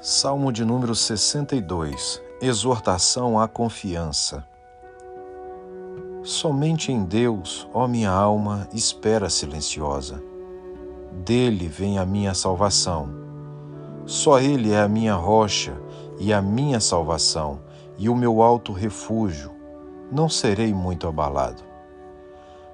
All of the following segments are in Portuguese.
Salmo de número 62 Exortação à confiança. Somente em Deus, ó minha alma, espera silenciosa. Dele vem a minha salvação. Só Ele é a minha rocha e a minha salvação e o meu alto refúgio. Não serei muito abalado.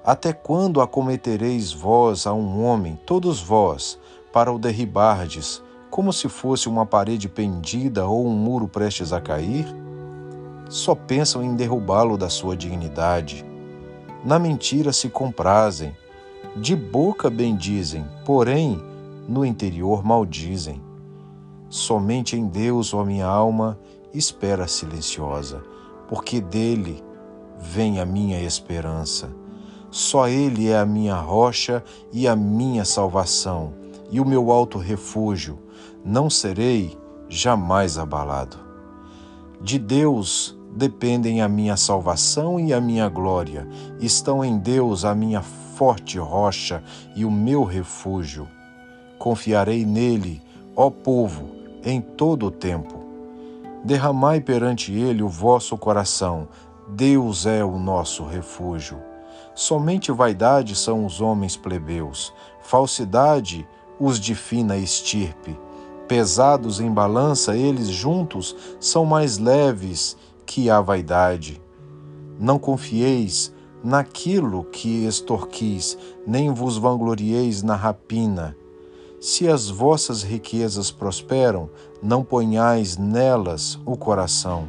Até quando acometereis vós a um homem, todos vós, para o derribardes, como se fosse uma parede pendida ou um muro prestes a cair? Só pensam em derrubá-lo da sua dignidade. Na mentira se comprazem, de boca bendizem, porém no interior maldizem. Somente em Deus, ó minha alma, espera silenciosa, porque dele vem a minha esperança. Só Ele é a minha rocha e a minha salvação, e o meu alto refúgio não serei jamais abalado. De Deus dependem a minha salvação e a minha glória, estão em Deus a minha forte rocha e o meu refúgio. Confiarei nele, ó povo, em todo o tempo. Derramai perante ele o vosso coração, Deus é o nosso refúgio. Somente vaidade são os homens plebeus, falsidade os de fina estirpe Pesados em balança, eles juntos são mais leves que a vaidade. Não confieis naquilo que extorquis, nem vos vanglorieis na rapina. Se as vossas riquezas prosperam, não ponhais nelas o coração.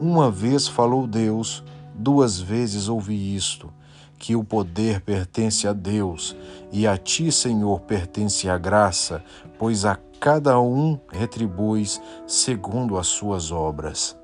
Uma vez falou Deus, duas vezes ouvi isto, que o poder pertence a Deus, e a ti, Senhor, pertence a graça, pois a cada um retribuis segundo as suas obras.